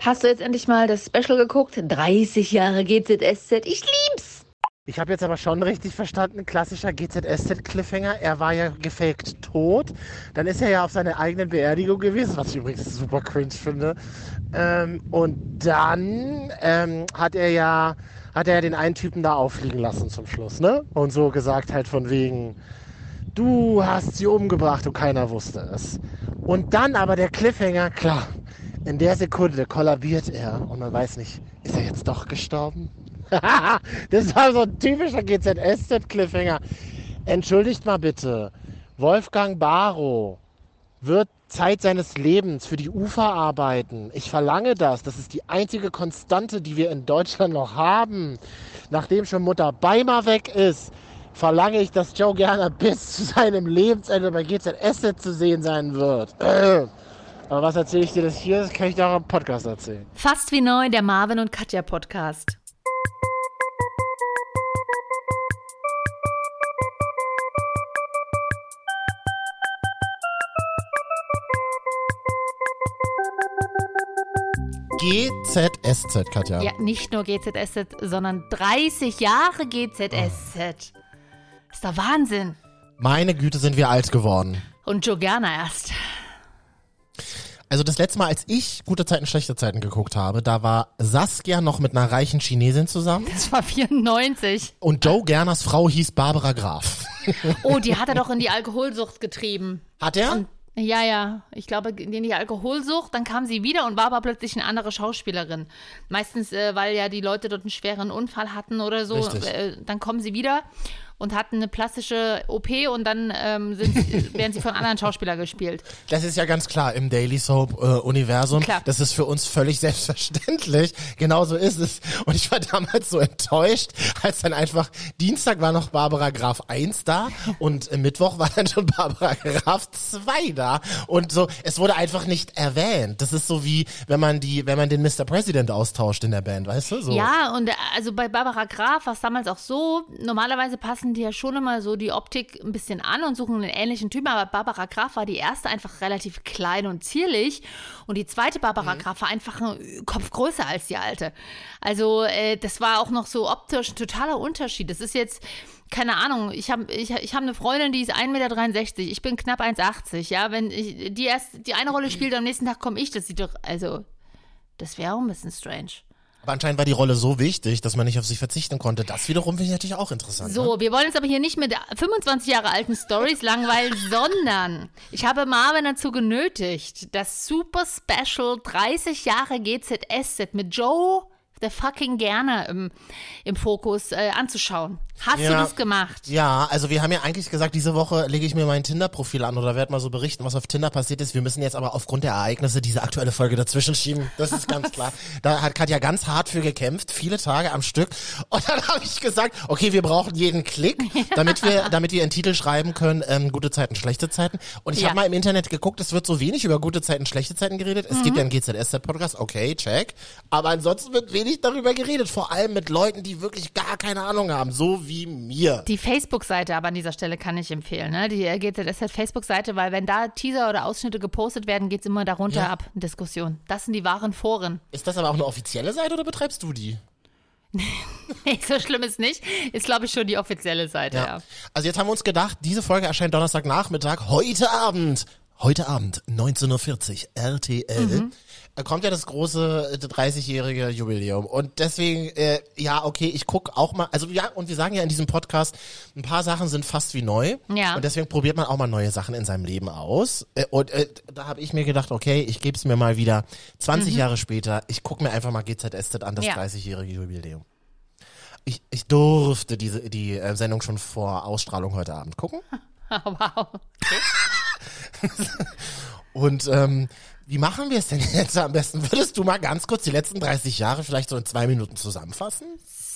Hast du jetzt endlich mal das Special geguckt? 30 Jahre GZSZ. Ich lieb's! Ich habe jetzt aber schon richtig verstanden, klassischer GZSZ-Cliffhanger. Er war ja gefaked tot. Dann ist er ja auf seiner eigenen Beerdigung gewesen, was ich übrigens super cringe finde. Ähm, und dann ähm, hat er ja hat er ja den einen Typen da auffliegen lassen zum Schluss, ne? Und so gesagt halt von wegen, du hast sie umgebracht und keiner wusste es. Und dann aber der Cliffhanger, klar, in der Sekunde kollabiert er und man weiß nicht, ist er jetzt doch gestorben? das war so ein typischer GZSZ-Cliffhanger. Entschuldigt mal bitte, Wolfgang Barrow wird Zeit seines Lebens für die Ufer arbeiten. Ich verlange das. Das ist die einzige Konstante, die wir in Deutschland noch haben. Nachdem schon Mutter Beimer weg ist, verlange ich, dass Joe Gerner bis zu seinem Lebensende bei GZSZ zu sehen sein wird. Aber was erzähle ich dir das hier? Das kann ich dir auch im Podcast erzählen. Fast wie neu, der Marvin und Katja Podcast. GZSZ, Katja. Ja, nicht nur GZSZ, sondern 30 Jahre GZSZ. Ist doch Wahnsinn. Meine Güte, sind wir alt geworden. Und Joe Gerner erst. Also das letzte Mal, als ich gute Zeiten, schlechte Zeiten geguckt habe, da war Saskia noch mit einer reichen Chinesin zusammen. Das war 94. Und Joe Gerners Frau hieß Barbara Graf. Oh, die hat er doch in die Alkoholsucht getrieben. Hat er? Und, ja, ja. Ich glaube, in die Alkoholsucht, dann kam sie wieder und war aber plötzlich eine andere Schauspielerin. Meistens, äh, weil ja die Leute dort einen schweren Unfall hatten oder so. Äh, dann kommen sie wieder und hatten eine plastische OP und dann ähm, sind, werden sie von anderen Schauspielern gespielt. Das ist ja ganz klar im Daily Soap äh, Universum. Klar. Das ist für uns völlig selbstverständlich. Genauso ist es. Und ich war damals so enttäuscht, als dann einfach Dienstag war noch Barbara Graf 1 da und äh, Mittwoch war dann schon Barbara Graf 2 da und so es wurde einfach nicht erwähnt. Das ist so wie wenn man die wenn man den Mr. President austauscht in der Band, weißt du? So. Ja, und äh, also bei Barbara Graf war es damals auch so, normalerweise passen die ja schon immer so die Optik ein bisschen an und suchen einen ähnlichen Typen, aber Barbara Graf war die erste einfach relativ klein und zierlich und die zweite Barbara mhm. Graf war einfach ein Kopf größer als die alte. Also äh, das war auch noch so optisch ein totaler Unterschied. Das ist jetzt keine Ahnung, ich habe ich, ich hab eine Freundin, die ist 1,63 Meter, ich bin knapp 1,80, ja, wenn ich, die erst die eine Rolle spielt, am nächsten Tag komme ich, das sieht doch, also, das wäre auch ein bisschen strange. Aber anscheinend war die Rolle so wichtig, dass man nicht auf sich verzichten konnte. Das wiederum finde ich natürlich auch interessant. So, ne? wir wollen uns aber hier nicht mit 25 Jahre alten Stories langweilen, sondern ich habe Marvin dazu genötigt, das Super Special 30 Jahre GZSZ mit Joe der fucking gerne im, im Fokus äh, anzuschauen. Hast ja, du das gemacht? Ja, also wir haben ja eigentlich gesagt, diese Woche lege ich mir mein Tinder-Profil an oder werde mal so berichten, was auf Tinder passiert ist. Wir müssen jetzt aber aufgrund der Ereignisse diese aktuelle Folge dazwischen schieben. Das ist ganz klar. Da hat Katja ganz hart für gekämpft, viele Tage am Stück. Und dann habe ich gesagt, okay, wir brauchen jeden Klick, damit wir, damit wir einen Titel schreiben können, ähm, gute Zeiten, schlechte Zeiten. Und ich ja. habe mal im Internet geguckt, es wird so wenig über gute Zeiten, schlechte Zeiten geredet. Es mhm. gibt ja einen GZSZ-Podcast, okay, check. Aber ansonsten wird wenig darüber geredet, vor allem mit Leuten, die wirklich gar keine Ahnung haben, so wie mir. Die Facebook-Seite aber an dieser Stelle kann ich empfehlen, ne? Die GZSZ Facebook-Seite, weil wenn da Teaser oder Ausschnitte gepostet werden, geht es immer darunter ja. ab, Diskussion. Das sind die wahren Foren. Ist das aber auch eine offizielle Seite oder betreibst du die? nee, so schlimm ist nicht. Ist, glaube ich, schon die offizielle Seite, ja. ja. Also jetzt haben wir uns gedacht, diese Folge erscheint Donnerstagnachmittag, heute Abend. Heute Abend, 19.40 Uhr, RTL. Mhm kommt ja das große 30-jährige äh, Jubiläum. Und deswegen, äh, ja, okay, ich guck auch mal, also ja, und wir sagen ja in diesem Podcast, ein paar Sachen sind fast wie neu. Ja. Und deswegen probiert man auch mal neue Sachen in seinem Leben aus. Äh, und äh, da habe ich mir gedacht, okay, ich gebe es mir mal wieder 20 mhm. Jahre später, ich guck mir einfach mal GZSZ an, das ja. 30-jährige Jubiläum. Ich, ich durfte diese die äh, Sendung schon vor Ausstrahlung heute Abend gucken. wow. Okay. und ähm, wie machen wir es denn jetzt am besten? Würdest du mal ganz kurz die letzten 30 Jahre vielleicht so in zwei Minuten zusammenfassen?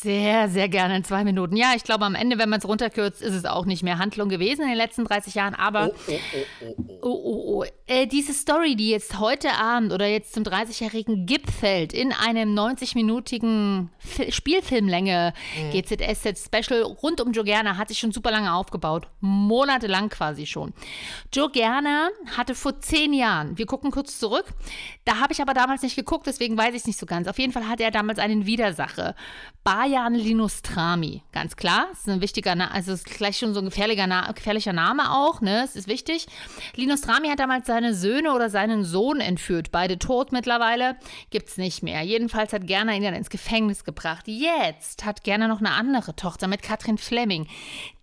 Sehr, sehr gerne in zwei Minuten. Ja, ich glaube, am Ende, wenn man es runterkürzt, ist es auch nicht mehr Handlung gewesen in den letzten 30 Jahren. Aber oh, oh, oh, oh, oh. oh, oh äh, diese Story, die jetzt heute Abend oder jetzt zum 30-jährigen gipfelt in einem 90-minütigen Spielfilmlänge mhm. GZSZ-Special rund um Joe Gerner, hat sich schon super lange aufgebaut. Monatelang quasi schon. Joe Gerner hatte vor zehn Jahren, wir gucken kurz Infos zurück. Da habe ich aber damals nicht geguckt, deswegen weiß ich es nicht so ganz. Auf jeden Fall hatte er damals einen Widersacher. Bajan Linustrami, ganz klar. Das ist ein wichtiger Name, also ist gleich schon so ein gefährlicher, Na gefährlicher Name auch, ne? Das ist wichtig. Linustrami hat damals seine Söhne oder seinen Sohn entführt. Beide tot mittlerweile. Gibt's nicht mehr. Jedenfalls hat Gerner ihn dann ins Gefängnis gebracht. Jetzt hat Gerner noch eine andere Tochter mit Katrin Fleming.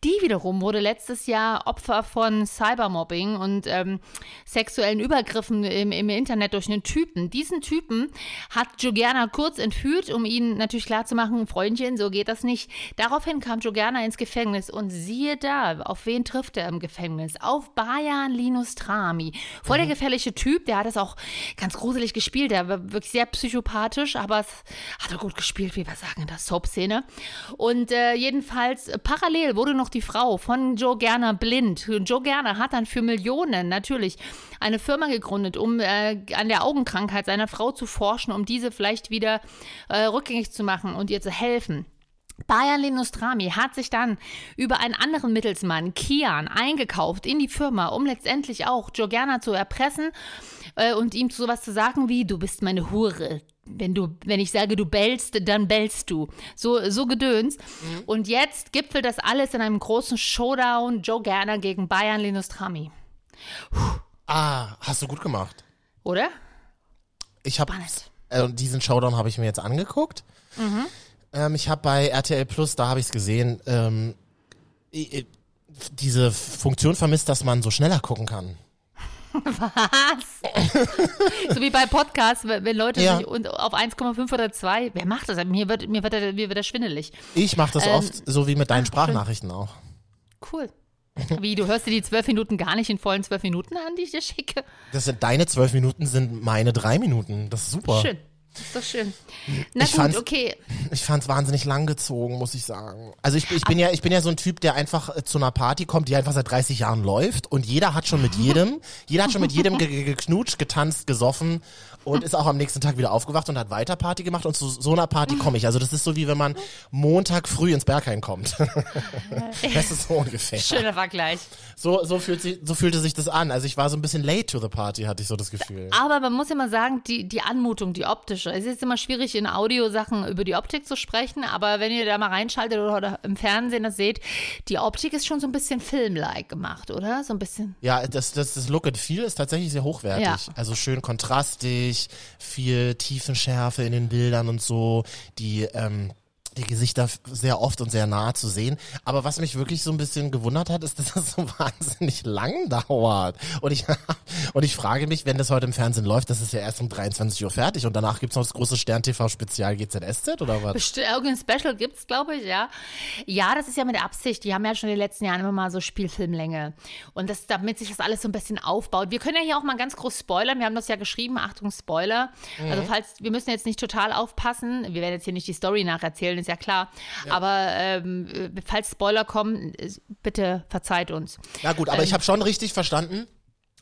Die wiederum wurde letztes Jahr Opfer von Cybermobbing und ähm, sexuellen Übergriffen im, im Internet durch einen Typen. Diesen Typen hat Jogiana kurz entführt, um ihn natürlich klarzumachen, Freundchen, so geht das nicht. Daraufhin kam Jogiana ins Gefängnis und siehe da, auf wen trifft er im Gefängnis? Auf Bayan Linus Trami. Voll der gefährliche Typ, der hat es auch ganz gruselig gespielt, der war wirklich sehr psychopathisch, aber es hat er gut gespielt, wie wir sagen in der Soap-Szene. Und äh, jedenfalls parallel wurde noch die Frau von Joe Gerner blind. Joe Gerner hat dann für Millionen natürlich eine Firma gegründet, um äh, an der Augenkrankheit seiner Frau zu forschen, um diese vielleicht wieder äh, rückgängig zu machen und ihr zu helfen. Bayer Lenostrami hat sich dann über einen anderen Mittelsmann, Kian, eingekauft in die Firma, um letztendlich auch Giorgiana zu erpressen äh, und ihm sowas zu sagen wie, du bist meine Hure, wenn du, wenn ich sage, du bellst, dann bellst du. So, so gedöns. Mhm. Und jetzt gipfelt das alles in einem großen Showdown Joe Gerner gegen Bayern Linostrami. Ah, hast du gut gemacht. Oder? Ich habe äh, diesen Showdown habe ich mir jetzt angeguckt. Mhm. Ähm, ich habe bei RTL Plus, da habe ich es gesehen, ähm, diese Funktion vermisst, dass man so schneller gucken kann. Was? so wie bei Podcasts, wenn Leute ja. sich auf 1,5 oder 2, wer macht das? Mir wird, mir wird, mir wird das schwindelig. Ich mache das ähm, oft, so wie mit deinen Sprachnachrichten schön. auch. Cool. Wie, du hörst dir die zwölf Minuten gar nicht in vollen zwölf Minuten an, die ich dir schicke? Das sind deine zwölf Minuten, sind meine drei Minuten. Das ist super. Schön. Das ist doch schön. Na ich gut, okay. Ich fand es wahnsinnig langgezogen, muss ich sagen. Also ich, ich bin ja, ich bin ja so ein Typ, der einfach äh, zu einer Party kommt, die einfach seit 30 Jahren läuft und jeder hat schon mit jedem, jeder hat schon mit jedem geknutscht, getanzt, gesoffen und ist auch am nächsten Tag wieder aufgewacht und hat weiter Party gemacht und zu so einer Party komme ich. Also das ist so wie wenn man Montag früh ins Berghain kommt. das ist so ungefähr. Schöner Vergleich. So, so, fühlt sich, so fühlte sich das an. Also ich war so ein bisschen late to the party, hatte ich so das Gefühl. Aber man muss ja mal sagen, die, die Anmutung, die optische. Es ist immer schwierig, in Audiosachen über die Optik zu sprechen, aber wenn ihr da mal reinschaltet oder im Fernsehen das seht, die Optik ist schon so ein bisschen filmlike gemacht, oder? So ein bisschen. Ja, das, das, das Look and Feel ist tatsächlich sehr hochwertig. Ja. Also schön kontrastig, viel Tiefenschärfe in den Bildern und so. Die, ähm, die Gesichter sehr oft und sehr nah zu sehen. Aber was mich wirklich so ein bisschen gewundert hat, ist, dass das so wahnsinnig lang dauert. Und ich, und ich frage mich, wenn das heute im Fernsehen läuft, das ist ja erst um 23 Uhr fertig und danach gibt's noch das große Stern-TV-Spezial GZSZ oder was? Bestimmt, irgendein Special gibt's, glaube ich, ja. Ja, das ist ja mit Absicht. Die haben ja schon in den letzten Jahren immer mal so Spielfilmlänge. Und das, damit sich das alles so ein bisschen aufbaut. Wir können ja hier auch mal ganz groß spoilern. Wir haben das ja geschrieben. Achtung, Spoiler. Mhm. Also falls, wir müssen jetzt nicht total aufpassen. Wir werden jetzt hier nicht die Story nacherzählen ist ja klar. Ja. Aber ähm, falls Spoiler kommen, bitte verzeiht uns. Ja gut, aber ähm, ich habe schon richtig verstanden.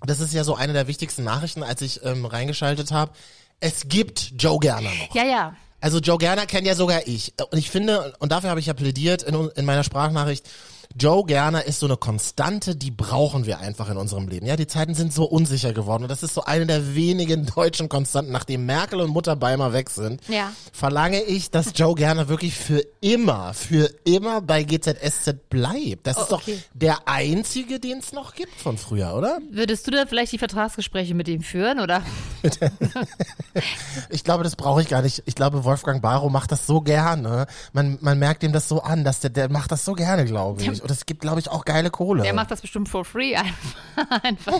Das ist ja so eine der wichtigsten Nachrichten, als ich ähm, reingeschaltet habe. Es gibt Joe Gerner noch. Ja, ja. Also Joe Gerner kenne ja sogar ich. Und ich finde, und dafür habe ich ja plädiert in, in meiner Sprachnachricht, Joe Gerner ist so eine Konstante, die brauchen wir einfach in unserem Leben. Ja, die Zeiten sind so unsicher geworden und das ist so eine der wenigen deutschen Konstanten, nachdem Merkel und Mutter Beimer weg sind. Ja. Verlange ich, dass Joe Gerner wirklich für immer, für immer bei GZSZ bleibt. Das oh, ist okay. doch der einzige, den es noch gibt von früher, oder? Würdest du da vielleicht die Vertragsgespräche mit ihm führen, oder? ich glaube, das brauche ich gar nicht. Ich glaube, Wolfgang Barrow macht das so gerne. Man, man merkt ihm das so an, dass der, der macht das so gerne, glaube ich. Und es gibt, glaube ich, auch geile Kohle. Der macht das bestimmt for free einfach.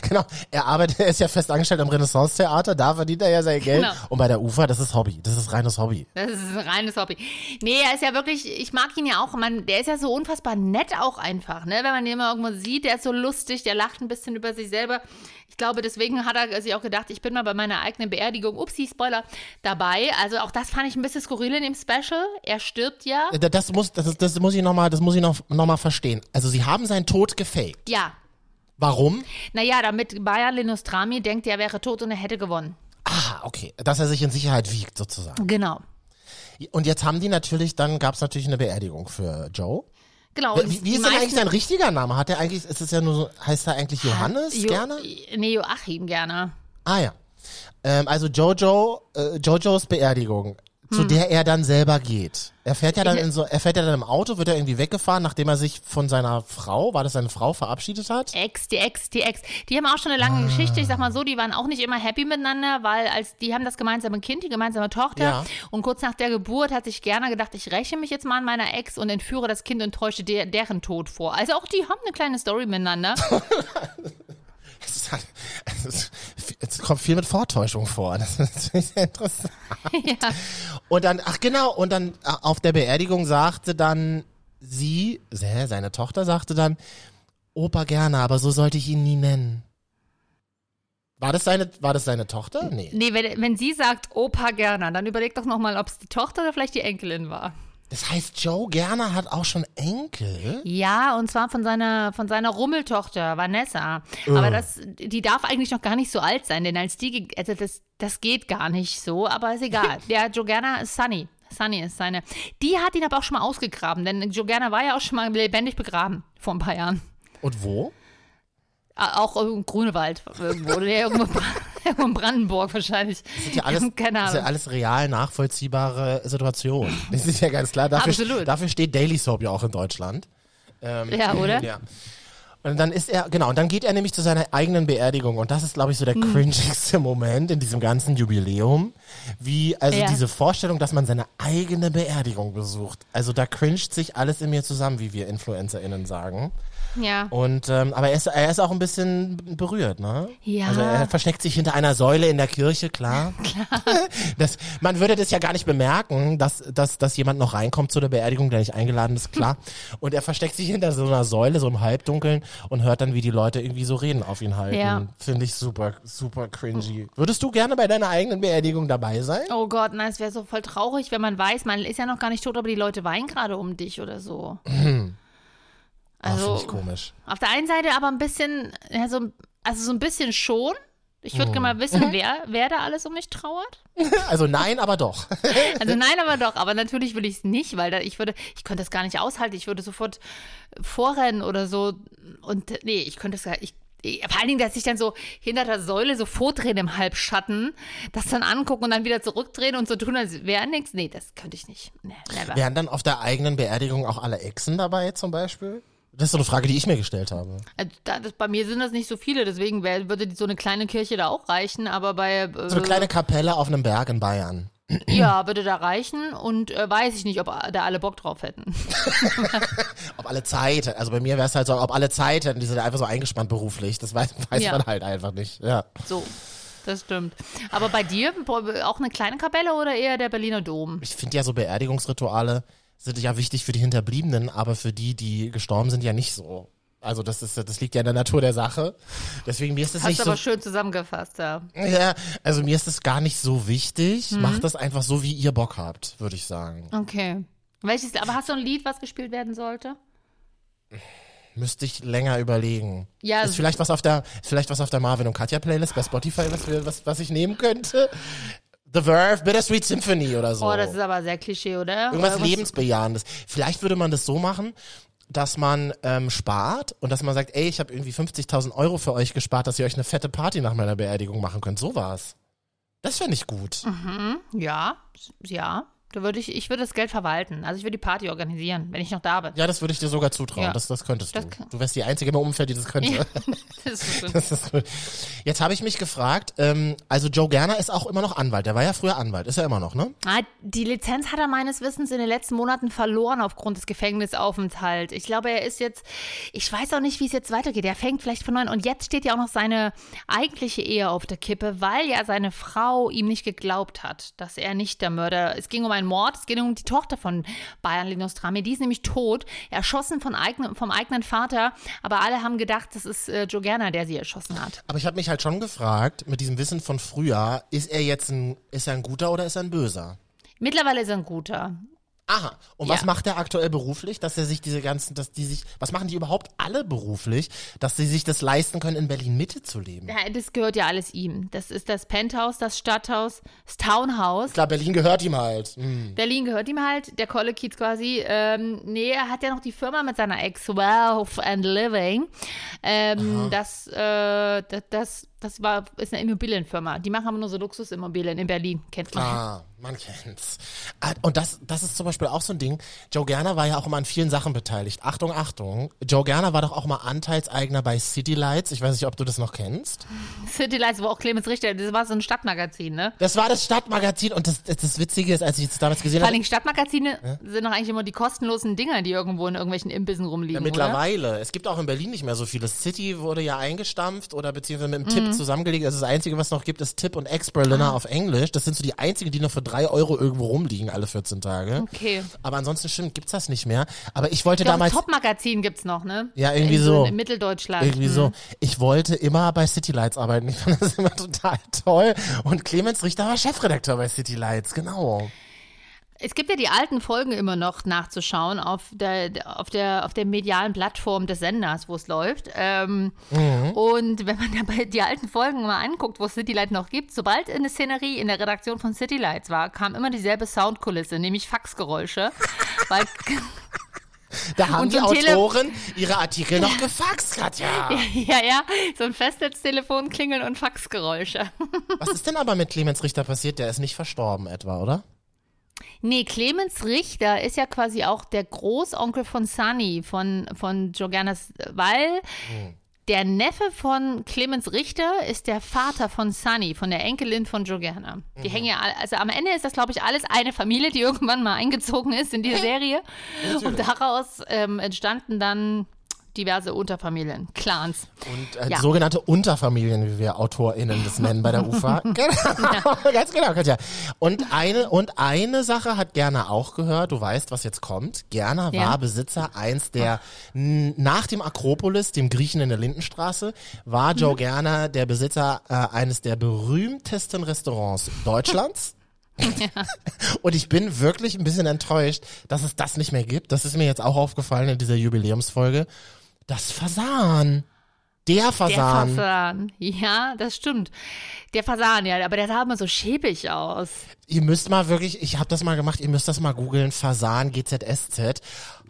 genau. Er arbeitet, er ist ja fest angestellt am Renaissance-Theater, da verdient er ja sein Geld. Genau. Und bei der UFA, das ist Hobby. Das ist reines Hobby. Das ist ein reines Hobby. Nee, er ist ja wirklich, ich mag ihn ja auch. Man, der ist ja so unfassbar nett auch einfach, ne? Wenn man ihn immer irgendwo sieht, der ist so lustig, der lacht ein bisschen über sich selber. Ich glaube, deswegen hat er sich auch gedacht, ich bin mal bei meiner eigenen Beerdigung, upsie, Spoiler, dabei. Also auch das fand ich ein bisschen skurril in dem Special. Er stirbt ja. Äh, das muss, das, das muss ich nochmal, das muss ich noch, noch mal verstehen. Also sie haben seinen Tod gefaked. Ja. Warum? Naja, damit Bayer Linostrami denkt, er wäre tot und er hätte gewonnen. Ah, okay. Dass er sich in Sicherheit wiegt, sozusagen. Genau. Und jetzt haben die natürlich, dann gab es natürlich eine Beerdigung für Joe. Genau. Wie, wie ist denn eigentlich sein richtiger Name? Hat er eigentlich, ist es ja nur so, heißt er eigentlich Johannes Jo- gerne? Nee, Joachim gerne. Ah ja. Ähm, also Jojo, äh, Jojos Beerdigung, zu der er dann selber geht. Er fährt ja dann in so, er fährt ja dann im Auto, wird er irgendwie weggefahren, nachdem er sich von seiner Frau, war das seine Frau, verabschiedet hat? Ex, die Ex, die Ex. Die haben auch schon eine lange Geschichte. Ich sag mal so, die waren auch nicht immer happy miteinander, weil als die haben das gemeinsame Kind, die gemeinsame Tochter. Ja. Und kurz nach der Geburt hat sich gerne gedacht, ich räche mich jetzt mal an meiner Ex und entführe das Kind und täusche der, deren Tod vor. Also auch die haben eine kleine Story miteinander. Es, halt, es, es kommt viel mit Vortäuschung vor. Das ist sehr interessant. ja. Und dann, ach genau, und dann äh, auf der Beerdigung sagte dann sie, se- seine Tochter sagte dann, Opa gerne, aber so sollte ich ihn nie nennen. War das seine, war das seine Tochter? Nee. Nee, wenn, wenn sie sagt Opa Gerner, dann überleg doch nochmal, ob es die Tochter oder vielleicht die Enkelin war. Das heißt, Joe Gerner hat auch schon Enkel? Ja, und zwar von seiner, von seiner Rummeltochter, Vanessa. Aber das, die darf eigentlich noch gar nicht so alt sein, denn als die, also das, das geht gar nicht so, aber ist egal. Der Joe Gerner ist Sunny. Sunny ist seine. Die hat ihn aber auch schon mal ausgegraben, denn Joe Gerner war ja auch schon mal lebendig begraben vor ein paar Jahren. Und wo? Ah, Auch im Grunewald irgendwo, oder irgendwo, in Brandenburg wahrscheinlich. Das sind ja alles, das sind ja alles real nachvollziehbare Situationen. Das ist ja ganz klar. Dafür, Absolut. dafür steht Daily Soap ja auch in Deutschland. Ja, oder? Ja. Und dann ist er, genau, und dann geht er nämlich zu seiner eigenen Beerdigung. Und das ist, glaube ich, so der Hm. cringigste Moment in diesem ganzen Jubiläum. Wie, also Ja. diese Vorstellung, dass man seine eigene Beerdigung besucht. Also da cringet sich alles in mir zusammen, wie wir InfluencerInnen sagen. Ja. Und, ähm, aber er ist, er ist auch ein bisschen berührt, ne? Ja. Also er versteckt sich hinter einer Säule in der Kirche, klar. klar. Das, man würde das ja gar nicht bemerken, dass, dass, dass jemand noch reinkommt zu der Beerdigung, der nicht eingeladen ist, klar. Und er versteckt sich hinter so einer Säule, so im Halbdunkeln und hört dann, wie die Leute irgendwie so reden auf ihn halten. Ja. Finde ich super, super cringy. Würdest du gerne bei deiner eigenen Beerdigung dabei sein? Oh Gott, nein, es wäre so voll traurig, wenn man weiß, man ist ja noch gar nicht tot, aber die Leute weinen gerade um dich oder so. Also, Finde ich komisch. auf der einen Seite aber ein bisschen, ja, so, also so ein bisschen schon. Ich würde gerne mal wissen, wer, wer da alles um mich trauert. Also nein, aber doch. Also nein, aber doch. Aber natürlich will ich es nicht, weil da, ich würde, ich könnte das gar nicht aushalten. Ich würde sofort vorrennen oder so. Und nee, ich könnte es gar ich, ich- vor allen Dingen, dass ich dann so hinter der Säule so vordrehen im Halbschatten, das dann angucken und dann wieder zurückdrehen und so tun, als wäre nichts. Nee, das könnte ich nicht. Nee, never. Wären dann auf der eigenen Beerdigung auch alle Exen dabei zum Beispiel? Das ist so eine Frage, die ich mir gestellt habe. Also da, das, bei mir sind das nicht so viele, deswegen wär, würde so eine kleine Kirche da auch reichen, aber bei äh, So eine kleine Kapelle auf einem Berg in Bayern. ja, würde da reichen und äh, weiß ich nicht, ob da alle Bock drauf hätten. Ob alle Zeit, also bei mir wäre es halt so, ob alle Zeit hätten, die sind einfach so eingespannt beruflich. Das weiß, weiß Ja. man halt einfach nicht. Ja. So, das stimmt. Aber bei dir auch eine kleine Kapelle oder eher der Berliner Dom? Ich finde ja so Beerdigungsrituale sind ja wichtig für die Hinterbliebenen, aber für die, die gestorben sind, ja nicht so. Also das ist, das liegt ja in der Natur der Sache. Deswegen mir ist es Hast nicht du so. aber schön zusammengefasst, ja. Ja, also mir ist es gar nicht so wichtig. Mhm. Macht das einfach so, wie ihr Bock habt, würde ich sagen. Okay. Welches, aber hast du ein Lied, was gespielt werden sollte? Müsste ich länger überlegen. Ja, ist vielleicht was auf der, vielleicht was auf der Marvin und Katja Playlist bei Spotify, was, wir, was, was ich nehmen könnte. The Verve, Bittersweet Symphony oder so. Oh, das ist aber sehr Klischee, oder? Irgendwas Oder Lebensbejahendes. Vielleicht würde man das so machen, dass man ähm, spart und dass man sagt, ey, ich habe irgendwie 50.000 Euro für euch gespart, dass ihr euch eine fette Party nach meiner Beerdigung machen könnt. So war's. Das fände ich gut. Ja, ja. Da würde ich, ich würde das Geld verwalten. Also ich würde die Party organisieren, wenn ich noch da bin. Ja, das würde ich dir sogar zutrauen. Ja. Das, das könntest Das du. Du wärst die Einzige im Umfeld, die das könnte. Ja. Das ist so. Das ist gut. Jetzt habe ich mich gefragt, ähm, also Joe Gerner ist auch immer noch Anwalt. Der war ja früher Anwalt. Ist er immer noch, ne? Ah, die Lizenz hat er meines Wissens in den letzten Monaten verloren aufgrund des Gefängnisaufenthalts. Ich glaube, er ist jetzt, ich weiß auch nicht, wie es jetzt weitergeht. Er fängt vielleicht von neuem. Und jetzt steht ja auch noch seine eigentliche Ehe auf der Kippe, weil ja seine Frau ihm nicht geglaubt hat, dass er nicht der Mörder. Es ging um einen Mord, es ging um die Tochter von Bayern Linostrami. Die ist nämlich tot, erschossen von eigenen, vom eigenen Vater. Aber alle haben gedacht, das ist äh, Joe Gerner, der sie erschossen hat. Aber ich habe mich halt schon gefragt, mit diesem Wissen von früher, ist er jetzt ein, ist er ein guter oder ist er ein böser? Mittlerweile ist er ein guter. Aha. Und was Ja. macht er aktuell beruflich, dass er sich diese ganzen, dass die sich, was machen die überhaupt alle beruflich, dass sie sich das leisten können, in Berlin Mitte zu leben? Ja, das gehört ja alles ihm. Das ist das Penthouse, das Stadthaus, das Townhouse. Klar, Berlin gehört ihm halt. Hm. Berlin gehört ihm halt, der Kolle Kiez quasi. Ähm, nee, er hat ja noch die Firma mit seiner Ex, Wealth and Living. Ähm, das, äh, das, das, das war, ist eine Immobilienfirma. Die machen aber nur so Luxusimmobilien in Berlin, kennt man. Ah, man kennt's. Ah, Und das, das ist zum Beispiel auch so ein Ding. Joe Gerner war ja auch immer an vielen Sachen beteiligt. Achtung, Achtung. Joe Gerner war doch auch mal Anteilseigner bei City Lights. Ich weiß nicht, ob du das noch kennst. City Lights, wo auch Clemens Richter, das war so ein Stadtmagazin, ne? Das war das Stadtmagazin und das, das, das Witzige ist, als ich es damals gesehen Vor habe, allem Stadtmagazine sind doch eigentlich immer die kostenlosen Dinger, die irgendwo in irgendwelchen Imbissen rumliegen, Ja, oder? mittlerweile. Es gibt auch in Berlin nicht mehr so viele. City wurde ja eingestampft oder beziehungsweise mit dem Mhm. Tipp zusammengelegt. Also das Einzige, was noch gibt, ist Tipp und Ex-Berliner Ah. auf Englisch. Das sind so die einzigen, die noch für drei Euro irgendwo rumliegen, alle 14 Tage. Okay. Aber ansonsten stimmt, gibt's das nicht mehr. Aber ich wollte Doch, damals. Top-Magazin gibt's noch, ne? Ja, irgendwie in, so. In Mitteldeutschland. Irgendwie so. Ich wollte immer bei City Lights arbeiten. Ich fand das immer total toll. Und Clemens Richter war Chefredakteur bei City Lights, genau. Es gibt ja die alten Folgen immer noch nachzuschauen auf der, auf der, auf der medialen Plattform des Senders, wo es läuft. Ähm, Mhm. Und wenn man dabei die alten Folgen mal anguckt, wo es City Light noch gibt, sobald eine Szenerie in der Redaktion von City Lights war, kam immer dieselbe Soundkulisse, nämlich Faxgeräusche. weil Da haben die Tele- Autoren ihre Artikel noch gefaxt, Katja. ja, ja, so ein Festnetztelefon klingeln und Faxgeräusche. Was ist denn aber mit Clemens Richter passiert? Der ist nicht verstorben etwa, oder? Nee, Clemens Richter ist ja quasi auch der Großonkel von Sunny, von, von Jorganas, weil der Neffe von Clemens Richter ist der Vater von Sunny, von der Enkelin von Jorgana. Die hängen ja, alle- also am Ende ist das, glaube ich, alles eine Familie, die irgendwann mal eingezogen ist in die Serie. Und daraus ähm, entstanden dann diverse Unterfamilien, Clans. Und äh, Ja. sogenannte Unterfamilien, wie wir AutorInnen das nennen bei der UFA. genau, ganz genau, Katja. Und eine, und eine Sache hat Gerner auch gehört, du weißt, was jetzt kommt. Gerner Ja. war Besitzer eins der, nach dem Akropolis, dem Griechen in der Lindenstraße, war Joe Mhm. Gerner der Besitzer äh, eines der berühmtesten Restaurants Deutschlands. Und ich bin wirklich ein bisschen enttäuscht, dass es das nicht mehr gibt. Das ist mir jetzt auch aufgefallen in dieser Jubiläumsfolge. Das Fasan. Der Der Fasan. Fasan. Ja, das stimmt. Der Fasan, ja, aber der sah immer so schäbig aus. Ihr müsst mal wirklich, ich habe das mal gemacht, ihr müsst das mal googeln, Fasan GZSZ.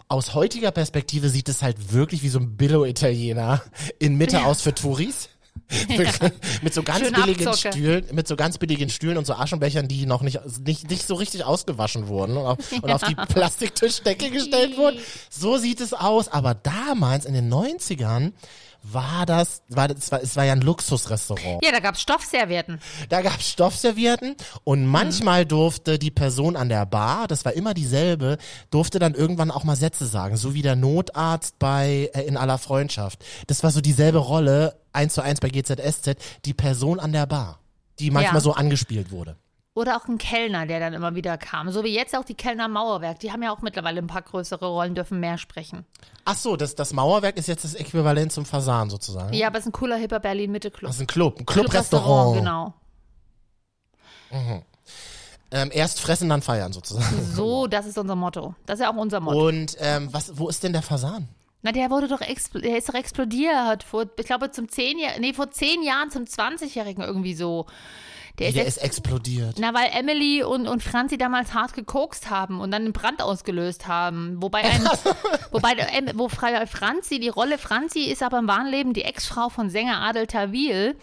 Aus heutiger Perspektive sieht es halt wirklich wie so ein Billo-Italiener in Mitte aus für Touris. mit so ganz Schön billigen Abzocke. Stühlen, mit so ganz billigen Stühlen und so Aschenbechern, die noch nicht, nicht, nicht so richtig ausgewaschen wurden und auf, und auf die Plastiktischdecke gestellt wurden. So sieht es aus. Aber damals in den 90ern war das, war das, war, es war ja ein Luxusrestaurant. Ja, da gab's Stoffservietten. Da gab es Stoffservietten und manchmal durfte die Person an der Bar, das war immer dieselbe, durfte dann irgendwann auch mal Sätze sagen, so wie der Notarzt bei äh, In aller Freundschaft. Das war so dieselbe Rolle, eins zu eins bei GZSZ, die Person an der Bar, die manchmal Ja. so angespielt wurde. Oder auch ein Kellner, der dann immer wieder kam. So wie jetzt auch die Kellner Mauerwerk. Die haben ja auch mittlerweile ein paar größere Rollen, dürfen mehr sprechen. Ach so, das, das Mauerwerk ist jetzt das Äquivalent zum Fasan sozusagen. Ja, aber es ist ein cooler, hipper Berlin-Mitte-Club. Das ist ein Club, ein Clubrestaurant, Clubrestaurant. genau. Ähm, erst fressen, dann feiern sozusagen. So, das ist unser Motto. Das ist ja auch unser Motto. Und ähm, was, wo ist denn der Fasan? Na, der wurde doch, der ist doch explodiert. Vor, ich glaube, zum 10 Jahr, nee, vor 10 Jahren zum 20-Jährigen irgendwie so. Der ist, Der ex ist explodiert. na, weil Emily und, und Franzi damals hart gekokst haben und dann einen Brand ausgelöst haben. Wobei, ein, wobei Em- wo Fra- Franzi, die Rolle Franzi ist aber im wahren Leben die Ex-Frau von Sänger Adel Tawil.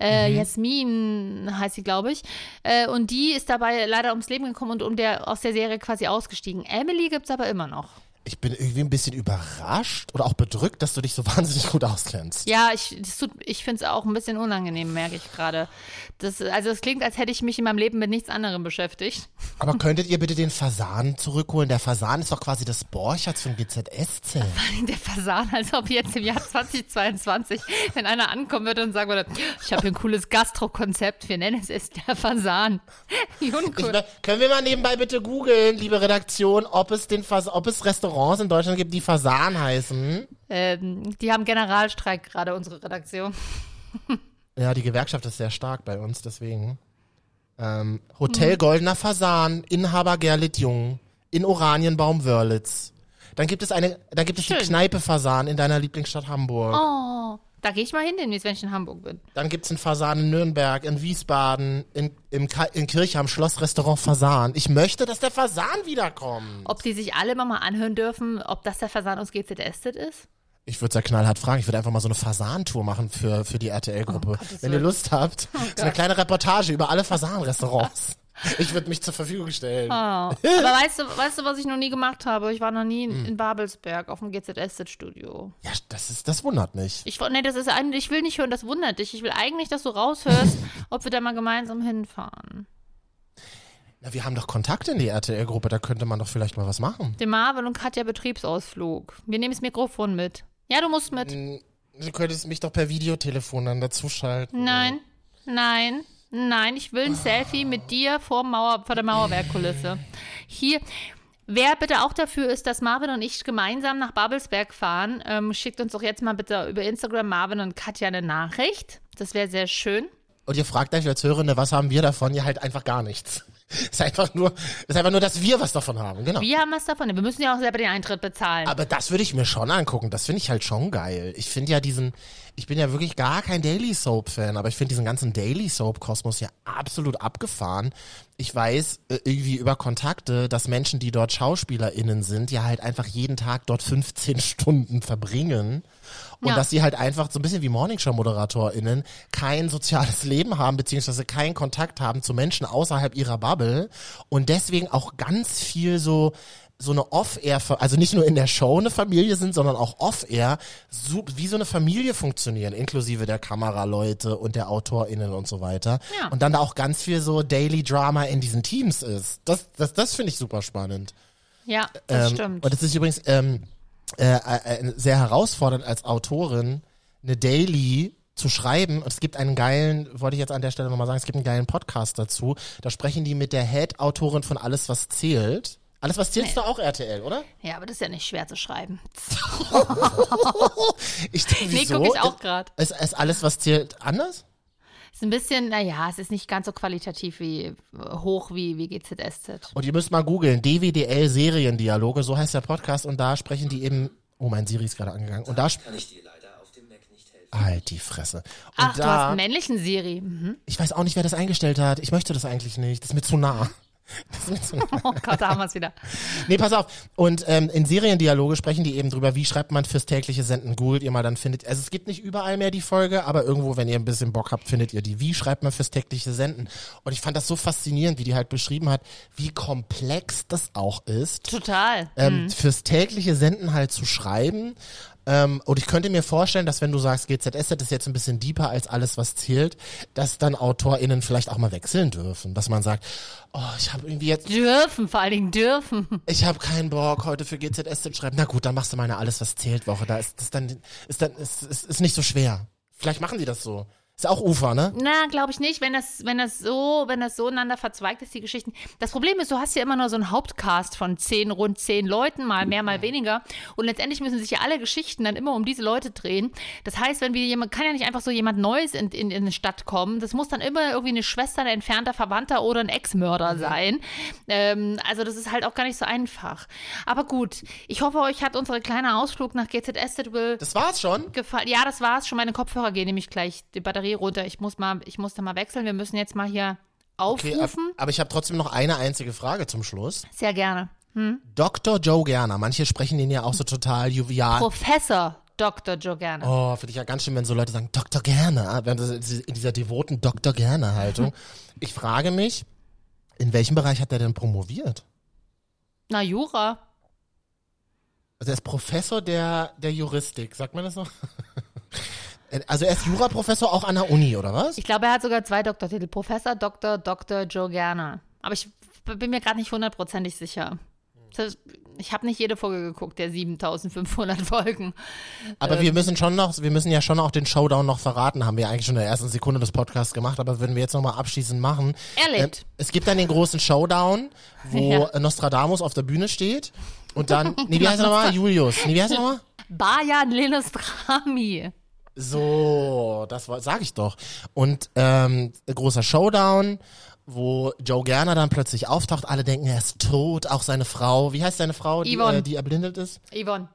Äh, Jasmin heißt sie, glaube ich. Äh, und die ist dabei leider ums Leben gekommen und um der, aus der Serie quasi ausgestiegen. Emily gibt's aber immer noch. Ich bin irgendwie ein bisschen überrascht oder auch bedrückt, dass du dich so wahnsinnig gut auskennst. Ja, ich, tut, ich finde es auch ein bisschen unangenehm, merke ich gerade. Das, also es klingt, als hätte ich mich in meinem Leben mit nichts anderem beschäftigt. Aber könntet ihr bitte den Fasan zurückholen? Der Fasan ist doch quasi das Borchertz von GZSZ. Der Fasan, als ob jetzt im Jahr 2022, wenn einer ankommen würde und sagen würde, ich habe hier ein cooles Gastro-Konzept, wir nennen es jetzt der Fasan. Wie Ich, können wir mal nebenbei bitte googeln, liebe Redaktion, ob es den Fas ob es Restaurants in Deutschland gibt, die Fasan heißen? Ähm, die haben Generalstreik gerade, unsere Redaktion. Ja, die Gewerkschaft ist sehr stark bei uns, deswegen. Ähm, Hotel Goldener Fasan, Inhaber Gerlit Jung. in Oranienbaum Wörlitz. Dann gibt es eine, dann gibt es Schön. die Kneipe Fasan in deiner Lieblingsstadt Hamburg. Oh, da gehe ich mal hin, wenn ich in Hamburg bin. Dann gibt es einen Fasan in Nürnberg, in Wiesbaden, in, im, Ka- in Kirchheim, Schlossrestaurant Fasan. Ich möchte, dass der Fasan wiederkommt. Ob die sich alle mal anhören dürfen, ob das der Versand aus GZS ist? Ich würde es ja knallhart fragen. Ich würde einfach mal so eine Fasan-Tour machen für, für die RTL-Gruppe. Wenn ihr Lust habt, so eine kleine Reportage über alle Fasan-Restaurants. Ich würde mich zur Verfügung stellen. Oh. Aber weißt du, weißt du, was ich noch nie gemacht habe? Ich war noch nie in, in Babelsberg auf dem GZS-Studio. Ja, das ist, das wundert mich. Ich, nee, das ist ein, ich will nicht hören, das wundert dich. Ich will eigentlich, dass du raushörst, ob wir da mal gemeinsam hinfahren. Na, wir haben doch Kontakt in die RTL-Gruppe, da könnte man doch vielleicht mal was machen. Der Marvin und Katja Betriebsausflug. Wir nehmen das Mikrofon mit. Ja, du musst mit. Du könntest mich doch per Videotelefon dann dazuschalten. Nein, nein, nein. Ich will ein Selfie mit dir vor, Mauer, vor der Mauerwerkkulisse. Hier. Wer bitte auch dafür ist, dass Marvin und ich gemeinsam nach Babelsberg fahren, ähm, schickt uns doch jetzt mal bitte über Instagram Marvin und Katja eine Nachricht. Das wäre sehr schön. Und ihr fragt euch als Hörende, was haben wir davon? Ja, halt einfach gar nichts. Ist einfach nur, ist einfach nur, dass wir was davon haben, genau. Wir haben was davon. Wir müssen ja auch selber den Eintritt bezahlen. Aber das würde ich mir schon angucken. Das finde ich halt schon geil. Ich finde ja diesen, ich bin ja wirklich gar kein Daily Soap Fan, aber ich finde diesen ganzen Daily Soap Kosmos ja absolut abgefahren. Ich weiß äh, irgendwie über Kontakte, dass Menschen, die dort SchauspielerInnen sind, ja halt einfach jeden Tag dort 15 Stunden verbringen. Und Ja. dass sie halt einfach so ein bisschen wie Morningshow-ModeratorInnen kein soziales Leben haben, beziehungsweise keinen Kontakt haben zu Menschen außerhalb ihrer Bubble und deswegen auch ganz viel so so eine Off-Air, also nicht nur in der Show eine Familie sind, sondern auch Off-Air, so, wie so eine Familie funktionieren, inklusive der Kameraleute und der AutorInnen und so weiter. Ja. Und dann da auch ganz viel so Daily Drama in diesen Teams ist. Das, das, das finde ich super spannend. ja, das Ähm, stimmt. Und es ist übrigens ähm, äh, äh, sehr herausfordernd als Autorin, eine Daily zu schreiben. Und es gibt einen geilen, wollte ich jetzt an der Stelle nochmal sagen, es gibt einen geilen Podcast dazu. Da sprechen die mit der Head-Autorin von Alles, was zählt. Alles, was zählt, ist doch auch RTL, oder? ja, aber das ist ja nicht schwer zu schreiben. Ich denke, Nee, wieso? guck ich auch gerade. Ist, ist Alles, was zählt, anders? Ist ein bisschen, naja, es ist nicht ganz so qualitativ wie hoch wie, wie GZSZ. Und ihr müsst mal googeln, DWDL Seriendialoge, so heißt der Podcast. Und da sprechen die eben, oh, mein Siri ist gerade angegangen. Und da, kann ich dir leider auf dem Mac nicht helfen. halt die Fresse. Und Ach, du hast da, einen männlichen Siri. Mhm. Ich weiß auch nicht, wer das eingestellt hat. Ich möchte das eigentlich nicht. Das ist mir zu nah. Oh Gott, da haben wir es wieder. Nee, pass auf. Und ähm, in Seriendialoge sprechen die eben drüber, wie schreibt man fürs tägliche Senden. Googelt ihr mal, dann findet, also es gibt nicht überall mehr die Folge, aber irgendwo, wenn ihr ein bisschen Bock habt, findet ihr die. Wie schreibt man fürs tägliche Senden? Und ich fand das so faszinierend, wie die halt beschrieben hat, wie komplex das auch ist. Total. ähm, fürs tägliche Senden halt zu schreiben. Ähm, und ich könnte mir vorstellen, dass wenn du sagst, GZSZ ist jetzt ein bisschen deeper als alles, was zählt, dass dann AutorInnen vielleicht auch mal wechseln dürfen. Dass man sagt, oh, ich habe irgendwie jetzt, Dürfen, vor allen Dingen dürfen. ich habe keinen Bock, heute für GZSZ zu schreiben. Na gut, dann machst du mal eine Alles, was zählt Woche. Da ist das dann, ist dann, ist, ist, ist nicht so schwer. Vielleicht machen die das so. Ist auch Ufer, ne? Na, glaube ich nicht, wenn das, wenn das so, wenn das so ineinander verzweigt ist, die Geschichten. Das Problem ist, du hast ja immer nur so einen Hauptcast von zehn, rund zehn Leuten, mal mehr, mal weniger. Und letztendlich müssen sich ja alle Geschichten dann immer um diese Leute drehen. Das heißt, wenn wir jemand, kann ja nicht einfach so jemand Neues in, in, in eine Stadt kommen. Das muss dann immer irgendwie eine Schwester, ein entfernter Verwandter oder ein Ex-Mörder sein. Ähm, also das ist halt auch gar nicht so einfach. Aber gut, ich hoffe, euch hat unsere kleine Ausflug nach GZS Will Das war's schon. gefallen. Ja, das war's. Schon meine Kopfhörer gehen nämlich gleich die Batterie runter. Ich muss mal, ich muss da mal wechseln. Wir müssen jetzt mal hier Okay, aufrufen. aber ich habe trotzdem noch eine einzige Frage zum Schluss. Sehr gerne. Dr. Joe Gerner, manche sprechen den ja auch so total jovial. Professor Dr. Joe Gerne. Oh, finde ich ja ganz schön, wenn so Leute sagen, Dr. Gerner, das in dieser devoten Dr. Gerner-Haltung. Ich frage mich, in welchem Bereich hat er denn promoviert? Na, Jura. Also er ist Professor der, der Juristik, sagt man das so? Also er ist Juraprofessor auch an der Uni, oder was? Ich glaube, er hat sogar zwei Doktortitel. Professor Dr. Dr. Joe Gerne. Aber ich bin mir gerade nicht hundertprozentig sicher. Ich habe nicht jede Folge geguckt, der 7500 Folgen. Aber Ähm. wir müssen schon noch, wir müssen ja schon auch den Showdown noch verraten, haben wir eigentlich schon in der ersten Sekunde des Podcasts gemacht, aber würden wir jetzt nochmal abschließend machen. Lebt. Ähm, es gibt dann den großen Showdown, wo Ja. Nostradamus auf der Bühne steht und dann, nee, wie heißt er nochmal? Julius. Nee, wie heißt er nochmal? Bajan Lenostrami. So, das sage ich doch. Und ähm, großer Showdown, wo Joe Gerner dann plötzlich auftaucht. Alle denken, er ist tot, auch seine Frau. Wie heißt seine Frau, die, äh, die erblindet ist? Yvonne.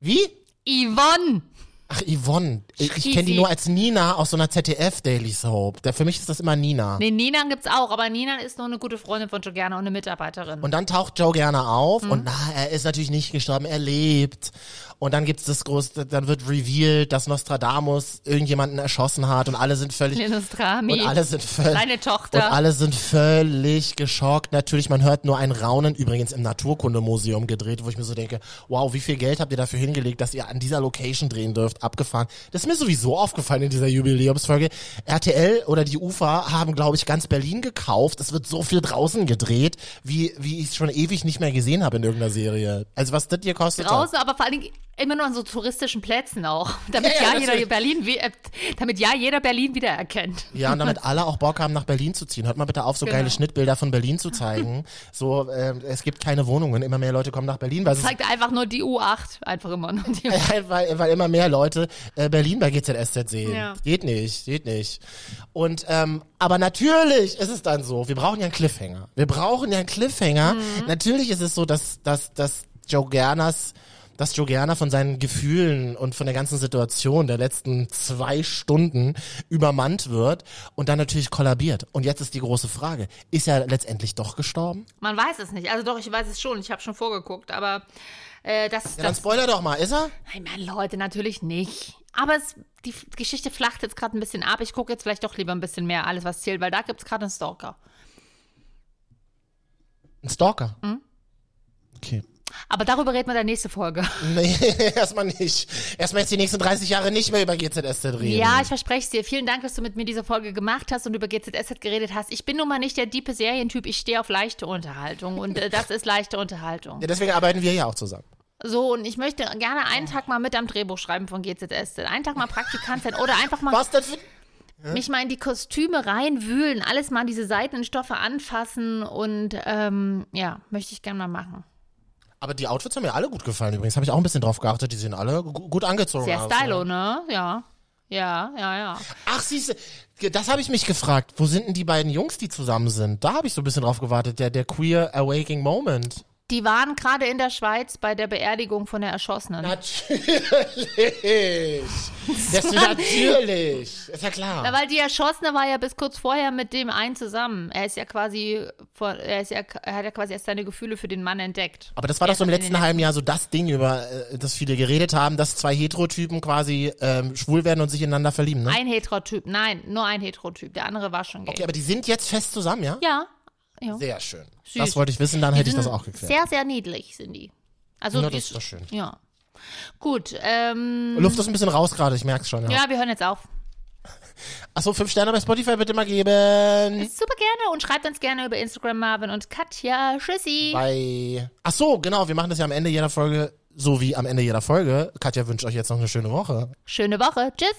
Wie? Yvonne! Ach, Yvonne. Ich, ich kenne die nur als Nina aus so einer ZDF-Daily Soap. Der, für mich ist das immer Nina. Nee, Nina gibt's auch, aber Nina ist nur eine gute Freundin von Joe Gerner und eine Mitarbeiterin. Und dann taucht Joe Gerner auf Mhm. und na, er ist natürlich nicht gestorben, er lebt. Und dann gibt's das große, dann wird revealed, dass Nostradamus irgendjemanden erschossen hat und alle sind völlig Linus Drami, und alle sind völlig und Tochter. alle sind völlig geschockt. Natürlich, man hört nur ein Raunen, übrigens im Naturkundemuseum gedreht, wo ich mir so denke, wow, wie viel Geld habt ihr dafür hingelegt, dass ihr an dieser Location drehen dürft, abgefahren. Das ist mir sowieso aufgefallen in dieser Jubiläumsfolge. RTL oder die UFA haben, glaube ich, ganz Berlin gekauft. Es wird so viel draußen gedreht, wie, wie ich es schon ewig nicht mehr gesehen habe in irgendeiner Serie. Also was das dir kostet. Draußen, aber vor allen Dingen immer nur an so touristischen Plätzen auch. Damit Ja, ja, ja, jeder. Berlin, äh, damit ja jeder Berlin wiedererkennt. Ja, und damit alle auch Bock haben, nach Berlin zu ziehen. Hört mal bitte auf, so Genau. geile Schnittbilder von Berlin zu zeigen. So, ähm, es gibt keine Wohnungen, immer mehr Leute kommen nach Berlin, weil, es Zeigt einfach nur die U8, einfach immer nur die ist, weil, weil immer mehr Leute äh, Berlin bei GZSZ sehen. Ja. Geht nicht, geht nicht. Und ähm, aber natürlich ist es dann so, wir brauchen ja einen Cliffhanger. Wir brauchen ja einen Cliffhanger. Mhm. Natürlich ist es so, dass, dass, dass Joe Gerners dass Joe Gerner von seinen Gefühlen und von der ganzen Situation der letzten zwei Stunden übermannt wird und dann natürlich kollabiert. Und jetzt ist die große Frage, ist er letztendlich doch gestorben? Man weiß es nicht. Also doch, ich weiß es schon. Ich habe schon vorgeguckt, aber äh, das, Ja, dann das spoiler doch mal, ist er? Nein, Mann, Leute, natürlich nicht. Aber es, die Geschichte flacht jetzt gerade ein bisschen ab. Ich gucke jetzt vielleicht doch lieber ein bisschen mehr alles, was zählt, weil da gibt es gerade einen Stalker. Ein Stalker? Mhm. Okay. Aber darüber reden wir in der nächsten Folge. Nee, erstmal nicht. Erstmal jetzt die nächsten 30 Jahre nicht mehr über GZSZ reden. Ja, ich verspreche es dir. Vielen Dank, dass du mit mir diese Folge gemacht hast und über GZSZ geredet hast. Ich bin nun mal nicht der diepe Serientyp. Ich stehe auf leichte Unterhaltung und äh, das ist leichte Unterhaltung. ja, deswegen arbeiten wir ja auch zusammen. So, und ich möchte gerne einen Tag mal mit am Drehbuch schreiben von GZSZ. Einen Tag mal Praktikant sein oder einfach mal Was denn für... mich mal in die Kostüme reinwühlen, alles mal diese Seitenstoffe anfassen und ähm, ja, möchte ich gerne mal machen. Aber die Outfits haben mir alle gut gefallen übrigens. Habe ich auch ein bisschen drauf geachtet. Die sehen alle gu- gut angezogen Sehr aus. stylo, ne? Ja. Ja, ja, ja. Ach, siehste, das habe ich mich gefragt. Wo sind denn die beiden Jungs, die zusammen sind? Da habe ich so ein bisschen drauf gewartet. Der, der Queer Awaking Moment. Die waren gerade in der Schweiz bei der Beerdigung von der Erschossenen. Natürlich. Das ist natürlich. Ist ja klar. Na, weil die Erschossene war ja bis kurz vorher mit dem einen zusammen. Er ist ja quasi, er ist ja, er hat ja quasi erst seine Gefühle für den Mann entdeckt. Aber das war doch so im letzten halben Jahr so das Ding, über äh, das viele geredet haben, dass zwei Heterotypen quasi ähm, schwul werden und sich ineinander verlieben, ne? Ein Heterotyp, nein, nur ein Heterotyp. Der andere war schon gay. Okay, aber die sind jetzt fest zusammen, ja? Ja. Ja. Sehr schön. Süß. Das wollte ich wissen, dann hätte ich Die das auch geklärt. Sehr, sehr niedlich sind die. Also die das ist doch schön. Ja. Gut, ähm, Luft ist ein bisschen raus gerade, ich merk's schon. Ja. ja, wir hören jetzt auf. Achso, fünf Sterne bei Spotify bitte mal geben. Super gerne und schreibt uns gerne über Instagram Marvin und Katja. Tschüssi. Bei. Ach so, genau, wir machen das ja am Ende jeder Folge, so wie am Ende jeder Folge. Katja wünscht euch jetzt noch eine schöne Woche. Schöne Woche. Tschüss.